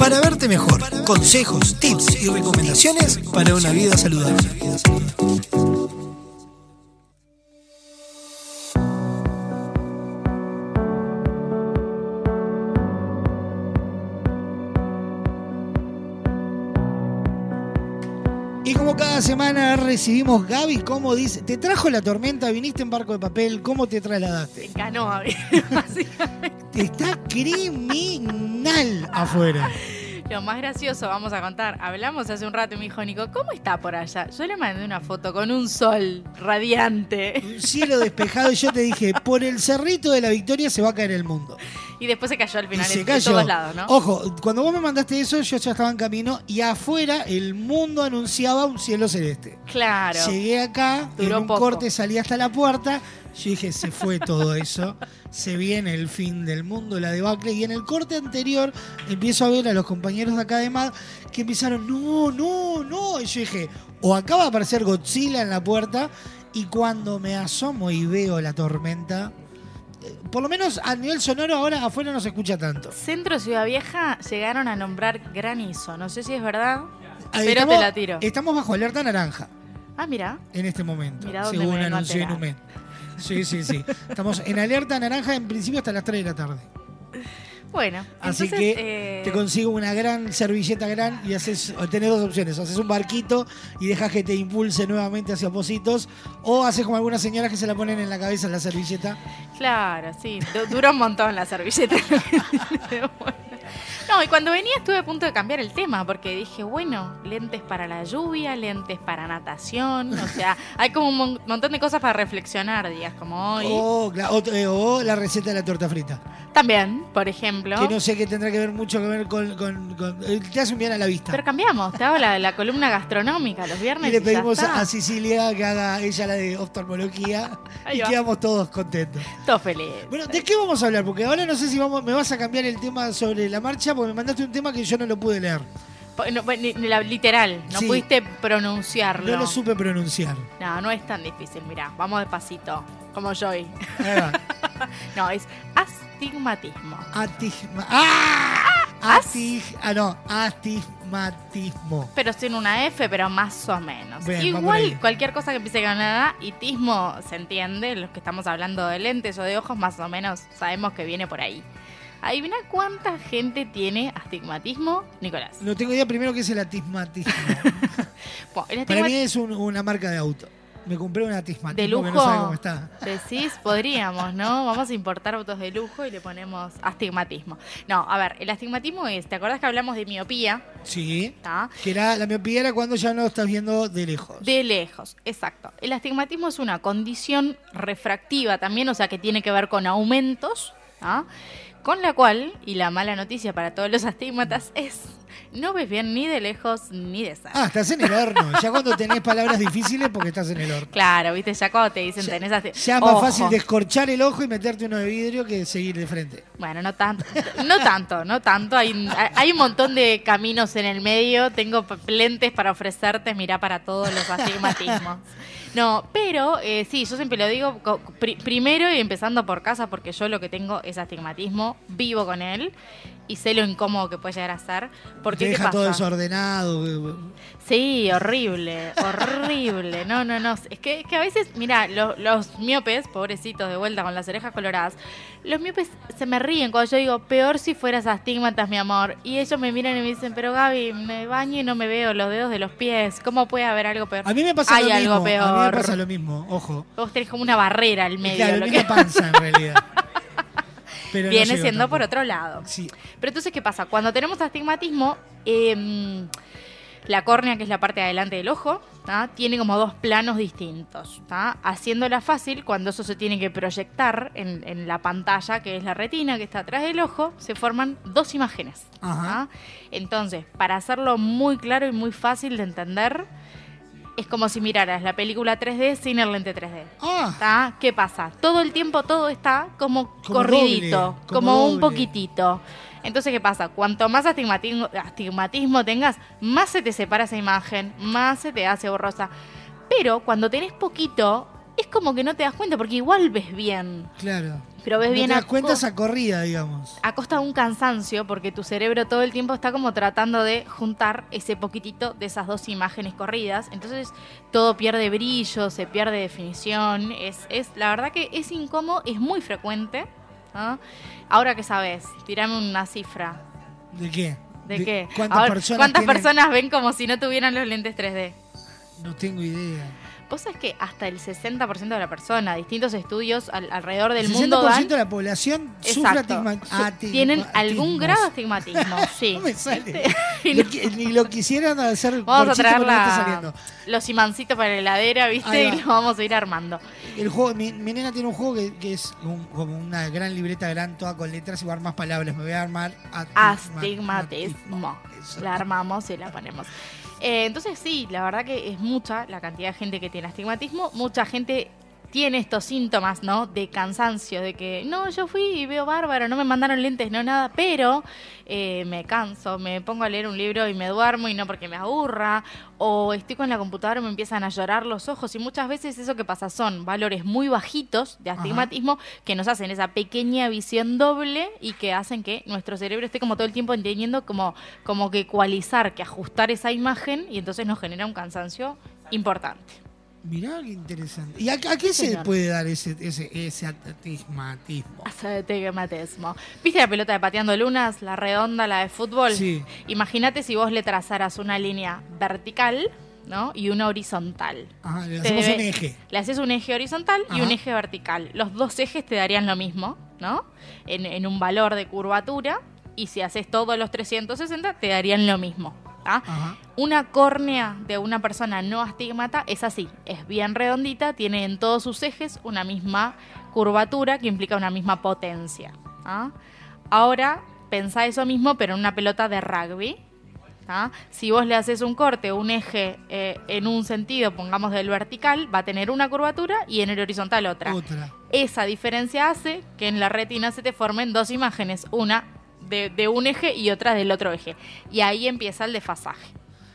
para verte mejor. Consejos, tips y recomendaciones para una vida saludable. Semana recibimos Gaby, ¿cómo dice? ¿Te trajo la tormenta? ¿Viniste en barco de papel? ¿Cómo te trasladaste? En canoa, básicamente. Está criminal afuera. Lo más gracioso, vamos a contar. Hablamos hace un rato y me dijo Nico, ¿cómo está por allá? Yo le mandé una foto con un sol radiante. Un cielo despejado y yo te dije, por el cerrito de la victoria se va a caer el mundo. Y después se cayó al Y final se en, cayó. todos lados, ¿no? Ojo, cuando vos me mandaste eso, yo ya estaba en camino y afuera el mundo anunciaba un cielo celeste. Claro. Llegué acá, Duró en un poco. corte salí hasta la puerta. Yo dije, se fue todo eso. Se viene el fin del mundo, la debacle. Y en el corte anterior empiezo a ver a los compañeros de acá de MAD que empezaron, no, no, no. Y yo dije, o acaba de aparecer Godzilla en la puerta. Y cuando me asomo y veo la tormenta, por lo menos a nivel sonoro ahora afuera no se escucha tanto. Centro Ciudad Vieja llegaron a nombrar granizo. No sé si es verdad, Ahí pero estamos- te la tiro. Estamos bajo alerta naranja. Ah, mira. en este momento, Mirá dónde según me anunció. Inumet. Sí, sí, sí. Estamos en alerta naranja en principio hasta las 3 de la tarde. Bueno, Así entonces, que eh, te consigo una gran servilleta gran y haces, tenés dos opciones. Haces un barquito y dejas que te impulse nuevamente hacia Positos. O haces como algunas señoras que se la ponen en la cabeza la servilleta. Claro, sí. du- Dura un montón la servilleta. No, y cuando venía estuve a punto de cambiar el tema porque dije, bueno, lentes para la lluvia, lentes para natación, o sea, hay como un mon- montón de cosas para reflexionar días como hoy. O, cla- o- eh, o la receta de la torta frita. También, por ejemplo. Que no sé que tendrá que ver mucho que ver con... con- con- eh, te hace un bien a la vista. Pero cambiamos, te hago la, la columna gastronómica los viernes. Y le pedimos a, a Cecilia que haga ella la de oftalmología y quedamos todos contentos. Todo feliz. Bueno, ¿de qué vamos a hablar? Porque ahora no sé si vamos, me vas a cambiar el tema sobre la marcha, porque me mandaste un tema que yo no lo pude leer. No, literal, no Sí. pudiste pronunciarlo. No lo supe pronunciar. No, no es tan difícil, mirá, vamos despacito, como yo hoy. Ahí va. No, es astigmatismo. ¡Ah! ¿As? Atig- ah, no, astigmatismo. Pero sin una F, pero más o menos. Bien. Igual, cualquier cosa que empiece con una A, y tismo se entiende, los que estamos hablando de lentes o de ojos, más o menos sabemos que viene por ahí. Adivina cuánta gente tiene astigmatismo, Nicolás. No tengo idea primero qué es el. Bueno, el Para mí es un- una marca de auto. Me compré un atismatismo de lujo. que no sabe cómo está. Decís, podríamos, ¿no? Vamos a importar autos de lujo y le ponemos astigmatismo. No, a ver, el astigmatismo es, ¿te acordás que hablamos de miopía? Sí. ¿Está? Que era, la miopía era cuando ya no estás viendo de lejos. De lejos, exacto. El astigmatismo es una condición refractiva también, o sea que tiene que ver con aumentos, ¿ah? Con la cual, y la mala noticia para todos los astigmatas es, no ves bien ni de lejos ni de cerca. Ah, estás en el horno. Ya cuando tenés palabras difíciles porque estás en el horno. Claro, viste, ya cuando te dicen tenés astig- Ya es más fácil descorchar el ojo y meterte uno de vidrio que seguir de frente. Bueno, no tanto, no tanto, no tanto. Hay, hay un montón de caminos en el medio. Tengo lentes para ofrecerte, mirá para todos los astigmatismos. No, pero eh, sí, yo siempre lo digo primero y empezando por casa, porque yo lo que tengo es astigmatismo, vivo con él y sé lo incómodo que puede llegar a ser. Porque, Te ¿qué deja todo desordenado. Sí, horrible, horrible. No, no, no. Es que, que a veces, mira, lo- los miopes, pobrecitos de vuelta con las orejas coloradas, los miopes se me ríen cuando yo digo, peor si fueras astigmatas, mi amor. Y ellos me miran y me dicen, pero Gaby, me baño y no me veo los dedos de los pies. ¿Cómo puede haber algo peor? A mí me pasa Hay lo algo mismo. peor. A mí me pasa lo mismo, ojo. Vos tenés como una barrera al medio. claro, lo que panza en realidad. Pero viene siendo por otro lado. Sí. Pero entonces, ¿qué pasa? Cuando tenemos astigmatismo, em, la córnea, que es la parte de adelante del ojo, ¿tá? tiene como dos planos distintos. ¿tá? Haciéndola fácil, cuando eso se tiene que proyectar en, en la pantalla, que es la retina, que está atrás del ojo, se forman dos imágenes. Entonces, para hacerlo muy claro y muy fácil de entender, es como si miraras la película 3D sin el lente 3D. Ah, ¿Tá? ¿Qué pasa? Todo el tiempo todo está como, Como corridito, doble, como, como un poquitito. Entonces, ¿qué pasa? Cuanto más astigmatismo, astigmatismo tengas, más se te separa esa imagen, más se te hace borrosa. Pero cuando tenés poquito, es como que no te das cuenta porque igual ves bien. claro. Pero ves No bien te das a cuenta esa corrida, digamos. a costa de un cansancio, porque tu cerebro todo el tiempo está como tratando de juntar ese poquitito de esas dos imágenes corridas. Entonces todo pierde brillo, se pierde definición. Es, es la verdad que es incómodo, es muy frecuente. ¿no? Ahora que sabes, tirame una cifra. ¿De qué? ¿De, qué? ¿Cuántas Ahora, personas ¿cuántas tienen? personas ven como si no tuvieran los lentes 3D? No tengo idea. Vos sabés que hasta el 60% de la persona, distintos estudios al- alrededor del el 60% mundo dan de la población sufre tienen algún grado de astigmatismo, sí. No me sale. Lo no- Ni lo quisieran hacer Vamos a traer la- los imancitos para la heladera, ¿viste? Y lo vamos a ir armando. El juego, mi, mi nena tiene un juego que, que es un- como una gran libreta gran, toda con letras y va a armar palabras. Me voy a armar Astigmatismo. Eso. La armamos y la ponemos. Eh, entonces sí, la verdad que es mucha la cantidad de gente que tiene astigmatismo. Mucha gente tiene estos síntomas, ¿no? De cansancio, de que no, yo fui y veo bárbaro, no me mandaron lentes, no nada, pero eh, me canso, me pongo a leer un libro y me duermo y no porque me aburra, o estoy con la computadora y me empiezan a llorar los ojos y muchas veces eso que pasa son valores muy bajitos de astigmatismo que nos hacen esa pequeña visión doble y que hacen que nuestro cerebro esté como todo el tiempo entendiendo como, como que ecualizar, que ajustar esa imagen y entonces nos genera un cansancio importante. Mirá qué interesante. ¿Y a, a qué se Señor. puede dar ese, ese, ese atismatismo? ¿Viste la pelota de pateando lunas, la redonda, la de fútbol? Sí. Imagínate si vos le trazaras una línea vertical, ¿no? Y una horizontal. Ajá, le hacemos debe- un eje. Le haces un eje horizontal y un eje vertical. Los dos ejes te darían lo mismo, ¿no? En, en un valor de curvatura. Y si haces todos los 360, te darían lo mismo. Una córnea de una persona no astigmata es así, es bien redondita, tiene en todos sus ejes una misma curvatura que implica una misma potencia. ¿ah? Ahora, pensá eso mismo, pero en una pelota de rugby. ¿tá? Si vos le haces un corte, un eje eh, en un sentido, pongamos del vertical, va a tener una curvatura y en el horizontal otra. Otra. Esa diferencia hace que en la retina se te formen dos imágenes, una de, de un eje y otra del otro eje. Y ahí empieza el desfasaje.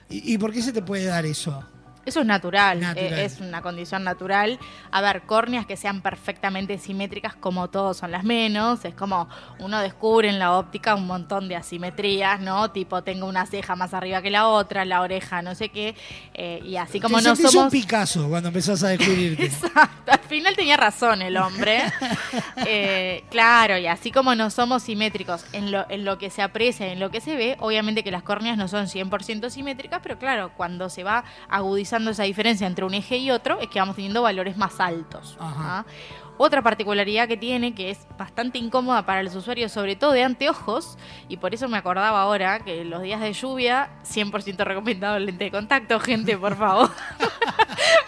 ¿Y, y por qué se te puede dar eso? Eso es natural, Natural. eh, es una condición natural. A ver, córneas que sean perfectamente simétricas, como todos son las menos. Es como uno descubre en la óptica un montón de asimetrías, ¿no? Tipo, tengo una ceja más arriba que la otra, la oreja, no sé qué. eh, y así como Te no somos. un Picasso cuando empezás a descubrirte. Exacto, al final tenía razón el hombre. Eh, claro, y así como no somos simétricos en lo, en lo que se aprecia, en lo que se ve, obviamente que las córneas no son 100% simétricas, pero claro, cuando se va agudizando esa diferencia entre un eje y otro, es que vamos teniendo valores más altos. Ajá. ¿ah? Otra particularidad que tiene, que es bastante incómoda para los usuarios, sobre todo de anteojos, y por eso me acordaba ahora que los días de lluvia, 100% recomendado el lente de contacto, gente, por favor.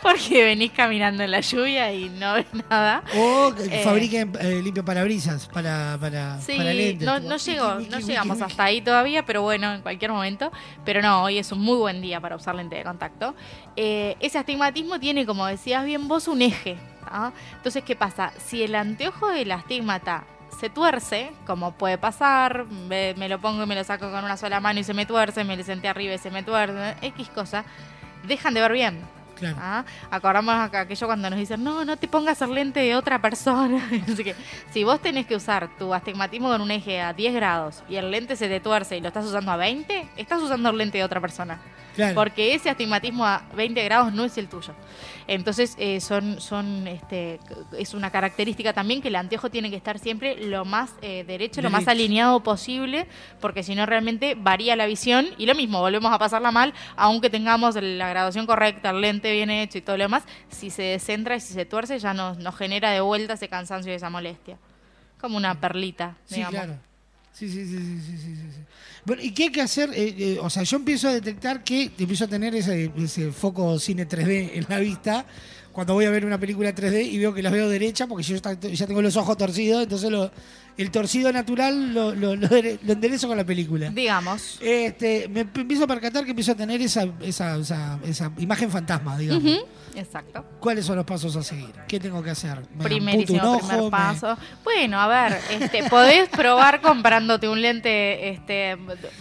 Porque venís caminando en la lluvia y no ves nada. O que Eh. fabriquen eh, limpio parabrisas para, para, Sí, para lentes. no, no, no wiki, llegamos wiki. hasta ahí todavía, pero bueno, en cualquier momento. Pero no, hoy es un muy buen día para usar lente de contacto. Eh, ese astigmatismo tiene, como decías bien vos, un eje. ¿ah? Entonces, ¿qué pasa? Si el anteojo del astigmata se tuerce, como puede pasar, me, me lo pongo y me lo saco con una sola mano y se me tuerce, me lo senté arriba y se me tuerce, X cosa, dejan de ver bien. Claro. ¿Ah? Acordamos aquello cuando nos dicen, no, no te pongas el lente de otra persona. Así que, si vos tenés que usar tu astigmatismo con un eje a 10 grados y el lente se te tuerce y lo estás usando a 20, estás usando el lente de otra persona. Claro. Porque ese astigmatismo a 20 grados no es el tuyo. Entonces, eh, son, son, este, es una característica también que el anteojo tiene que estar siempre lo más eh, derecho, lo más alineado posible, porque si no realmente varía la visión y lo mismo, volvemos a pasarla mal, aunque tengamos la graduación correcta, el lente bien hecho y todo lo demás, si se descentra y si se tuerce ya nos, nos genera de vuelta ese cansancio y esa molestia. Como una perlita, Sí, digamos. claro. Sí, sí, sí, sí, sí, sí, sí. Bueno, ¿y qué hay que hacer? Eh, eh, o sea, yo empiezo a detectar que empiezo a tener ese, ese foco cine 3D en la vista cuando voy a ver una película 3D y veo que las veo derecha porque yo ya tengo los ojos torcidos, entonces lo- el torcido natural lo, lo, lo dere- lo enderezo con la película. Digamos. Este, me empiezo a percatar que empiezo a tener esa, esa, esa, esa imagen fantasma, digamos. Exacto. ¿Cuáles son los pasos a seguir? ¿Qué tengo que hacer? ¿Me Primerísimo un primer paso. Bueno, a ver, este, podés probar comprándote un lente este,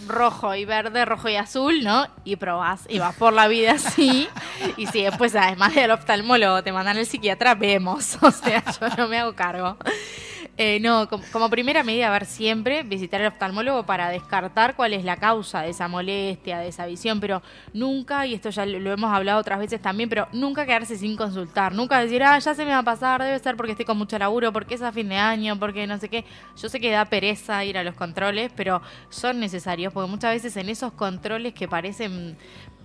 rojo y verde, rojo y azul, ¿no? Y probás y vas por la vida así. Y si después, además del oftalmólogo, te mandan al psiquiatra, vemos. O sea, yo no me hago cargo. Eh, no, com- como, primera medida, ver, siempre visitar al oftalmólogo para descartar cuál es la causa de esa molestia, de esa visión, pero nunca, y esto ya lo, lo hemos hablado otras veces también, pero nunca quedarse sin consultar, nunca decir, ah, ya se me va a pasar, debe ser porque estoy con mucho laburo, porque es a fin de año, porque no sé qué. Yo sé que da pereza ir a los controles, pero son necesarios, porque muchas veces en esos controles que parecen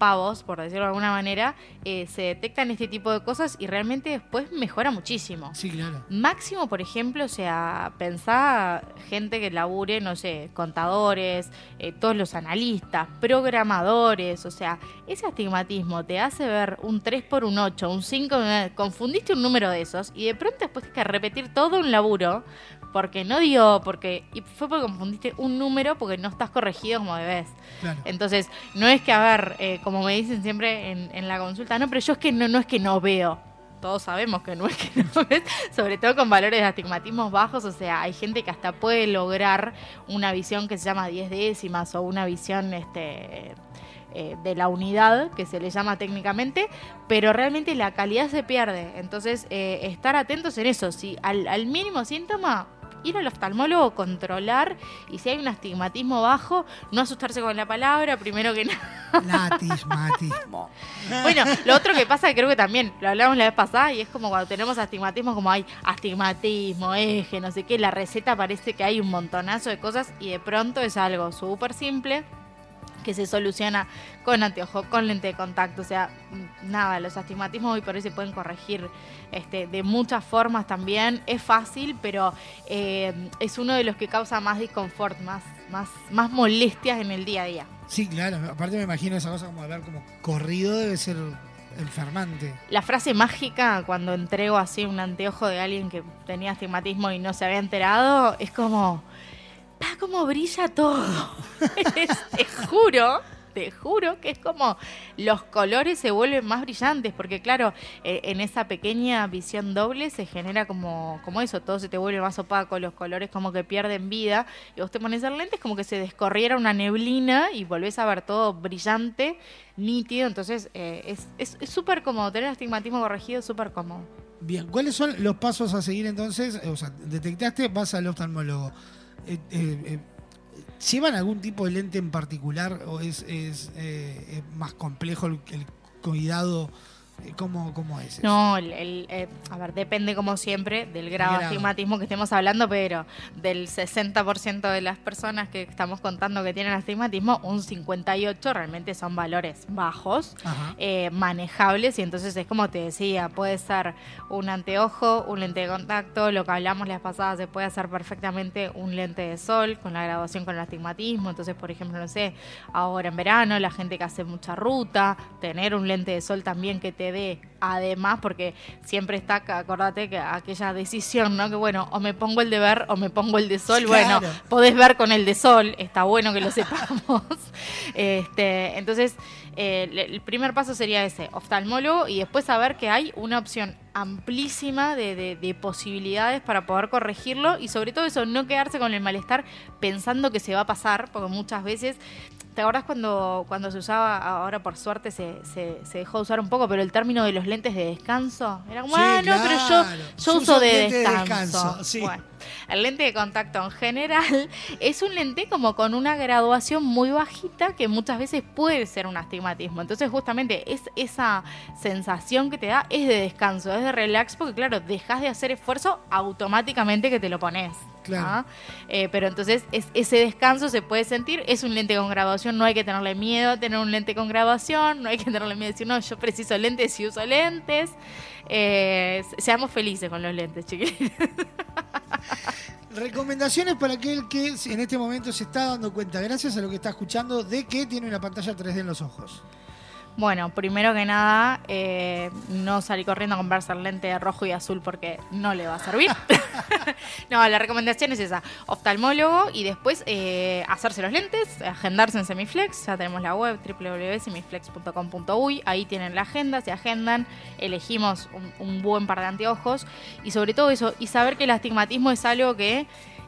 pavos, por decirlo de alguna manera, eh, se detectan este tipo de cosas y realmente después mejora muchísimo. Sí, claro. Máximo, por ejemplo, o sea, pensá gente que labure, no sé, contadores, eh, todos los analistas, programadores, o sea, ese astigmatismo te hace ver un 3 por un 8, un 5, eh, confundiste un número de esos y de pronto después tienes que repetir todo un laburo porque no dio, porque y fue porque confundiste un número porque no estás corregido como debes. Claro. Entonces, no es que, a ver, eh, como me dicen siempre en, en la consulta, no, pero yo es que no, no es que no veo. Todos sabemos que no es que no ves, sobre todo con valores de astigmatismos bajos, o sea, hay gente que hasta puede lograr una visión que se llama 10 décimas o una visión este eh, de la unidad, que se le llama técnicamente, pero realmente la calidad se pierde. Entonces, eh, estar atentos en eso. Si al, al mínimo síntoma, ir al oftalmólogo, controlar, y si hay un astigmatismo bajo, no asustarse con la palabra, primero que nada. Latismatismo. Bueno, lo otro que pasa, creo que también lo hablamos la vez pasada, y es como cuando tenemos astigmatismo, como hay astigmatismo, eje, no sé qué, la receta parece que hay un montonazo de cosas, y de pronto es algo súper simple que se soluciona con anteojo, con lente de contacto, o sea, nada, los astigmatismos hoy por hoy se pueden corregir este, de muchas formas también, es fácil, pero eh, es uno de los que causa más disconfort, más, más, más molestias en el día a día. Sí, claro. Aparte me imagino esa cosa como hablar como corrido debe ser enfermante. La frase mágica cuando entrego así un anteojo de alguien que tenía astigmatismo y no se había enterado es como, pa, cómo brilla todo. Te juro, te juro que es como los colores se vuelven más brillantes porque claro, eh, en esa pequeña visión doble se genera como, como eso, todo se te vuelve más opaco, los colores como que pierden vida y vos te pones el lente es como que se descorriera una neblina y volvés a ver todo brillante, nítido, entonces eh, es- es es súper cómodo, tener astigmatismo corregido súper cómodo. Bien, ¿cuáles son los pasos a seguir entonces? O sea, detectaste, vas al oftalmólogo. Eh, eh, eh, ¿Llevan algún tipo de lente en particular o es, es, eh, más complejo el cuidado? ¿Cómo, cómo es? eso? No, el, el, eh, a ver, depende como siempre del grado de astigmatismo que estemos hablando, pero del 60% de las personas que estamos contando que tienen astigmatismo, un 58 realmente son valores bajos, eh, manejables, y entonces es como te decía, puede ser un anteojo, un lente de contacto, lo que hablamos las pasadas, se puede hacer perfectamente un lente de sol con la graduación con el astigmatismo, entonces por ejemplo, no sé, ahora en verano, la gente que hace mucha ruta, tener un lente de sol también que te dé, además, porque siempre está, acordate que aquella decisión, ¿no? Que bueno, o me pongo el de ver o me pongo el de sol, Claro. bueno, podés ver con el de sol, está bueno que lo sepamos. este, entonces, eh, el primer paso sería ese, oftalmólogo, y después saber que hay una opción amplísima de, de- de posibilidades para poder corregirlo y sobre todo eso, no quedarse con el malestar pensando que se va a pasar, porque muchas veces, ¿te acordás cuando, cuando se usaba, ahora por suerte se, se, se dejó de usar un poco, pero el término de los lentes de descanso? Era como, Sí, ah, no, pero yo, yo uso de descanso. descanso, sí. Bueno, el lente de contacto en general es un lente como con una graduación muy bajita que muchas veces puede ser un astigmatismo. Entonces justamente es esa sensación que te da es de descanso, es de relax porque claro, dejas de hacer esfuerzo automáticamente que te lo pones. Claro. ¿ah? Eh, pero entonces es, ese descanso se puede sentir, es un lente con graduación, no hay que tenerle miedo a tener un lente con graduación, no hay que tenerle miedo a decir, no, yo preciso lentes y uso lentes. Eh, seamos felices con los lentes, chiquillos. Recomendaciones para aquel que en este momento se está dando cuenta, gracias a lo que está escuchando, de que tiene una pantalla 3D en los ojos. Bueno, primero que nada, eh, no salir corriendo a comprarse el lente de rojo y azul porque no le va a servir. no, la recomendación es esa, oftalmólogo y después eh, hacerse los lentes, agendarse en Semiflex, ya tenemos la web www.semiflex.com.uy, ahí tienen la agenda, se agendan, elegimos un, un buen par de anteojos y sobre todo eso, y saber que el astigmatismo es algo que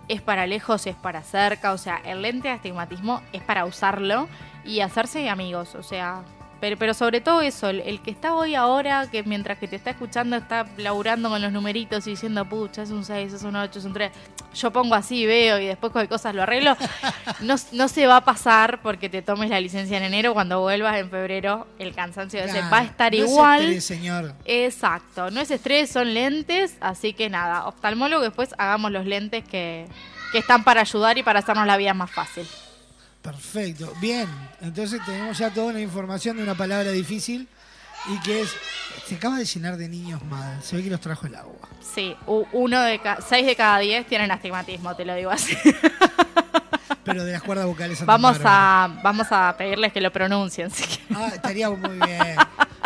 es para lejos, es para cerca, o sea, el lente de astigmatismo es para usarlo y hacerse amigos, o sea, pero, pero sobre todo eso, el, el que está hoy ahora, que mientras que te está escuchando está laburando con los numeritos y diciendo, pucha, es un 6, es un 8, es un 3, yo pongo así, veo y después con cosas lo arreglo, no, no se va a pasar porque te tomes la licencia en enero, cuando vuelvas en febrero, el cansancio Claro, va a estar no es igual. estrés, señor. Exacto, no es estrés, son lentes, así que nada, oftalmólogo, después hagamos los lentes que, que están para ayudar y para hacernos la vida más fácil. Perfecto. Bien, entonces tenemos ya toda la información de una palabra difícil y que es. Se acaba de llenar de niños mal. Se ve que los trajo el agua. Sí, uno de ca- seis de cada diez tienen astigmatismo, te lo digo así. Pero de las cuerdas vocales andan vamos a vamos a pedirles que lo pronuncien. que- Ah, estaría muy bien.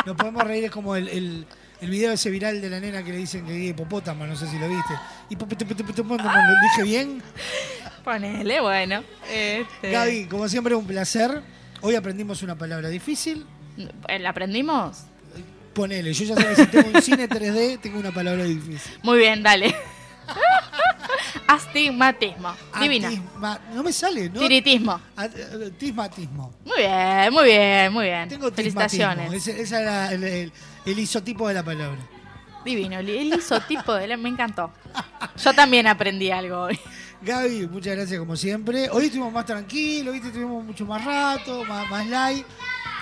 Nos podemos reír, es como el, el, el video ese viral de la nena que le dicen que es hipopótamo, no sé si lo viste. Hipopótamo, ¿lo dije bien? Ponele, bueno. Este, Gaby, como siempre, un placer. Hoy aprendimos una palabra difícil. ¿La aprendimos? Ponele, yo ya sé que si tengo un cine 3D, tengo una palabra difícil. Muy bien, dale. Astigmatismo. Divina. Atisma- no me sale, ¿no? Tiritismo. Eh, Tismatismo. Muy bien, muy bien, muy bien. Tengo Felicitaciones. Ese, ese era el, el- el isotipo de la palabra. Divino, el isotipo de la... Me encantó. Yo también aprendí algo hoy. Gaby, muchas gracias como siempre. Hoy estuvimos más tranquilos, ¿viste? Estuvimos mucho más rato, más, más light.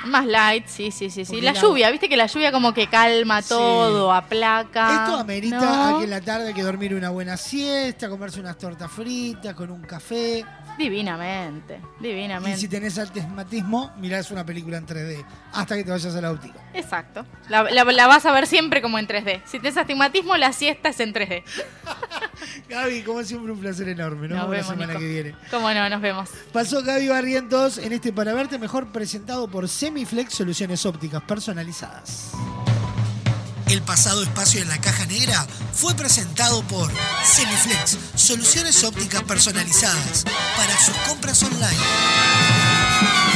Más light, sí, sí, sí, sí. La la- lluvia, viste que la lluvia como que calma Sí. todo, aplaca. Esto amerita ¿no? a que en la tarde hay que dormir una buena siesta, comerse unas tortas fritas con un café. Divinamente, Y divinamente. si tenés altismatismo, mirás una película en 3D hasta que te vayas a la óptica. Exacto. La, la- la vas a ver siempre como en 3D. Si tienes astigmatismo, la siesta es en 3D. Gaby, como siempre, un placer enorme. Nos, Nos vemos la semana Nico. que viene. ¿Cómo no? Nos vemos. Pasó Gaby Barrientos en este Para Verte Mejor presentado por Semiflex Soluciones Ópticas Personalizadas. El pasado espacio en la caja negra fue presentado por Semiflex Soluciones Ópticas Personalizadas para sus compras online.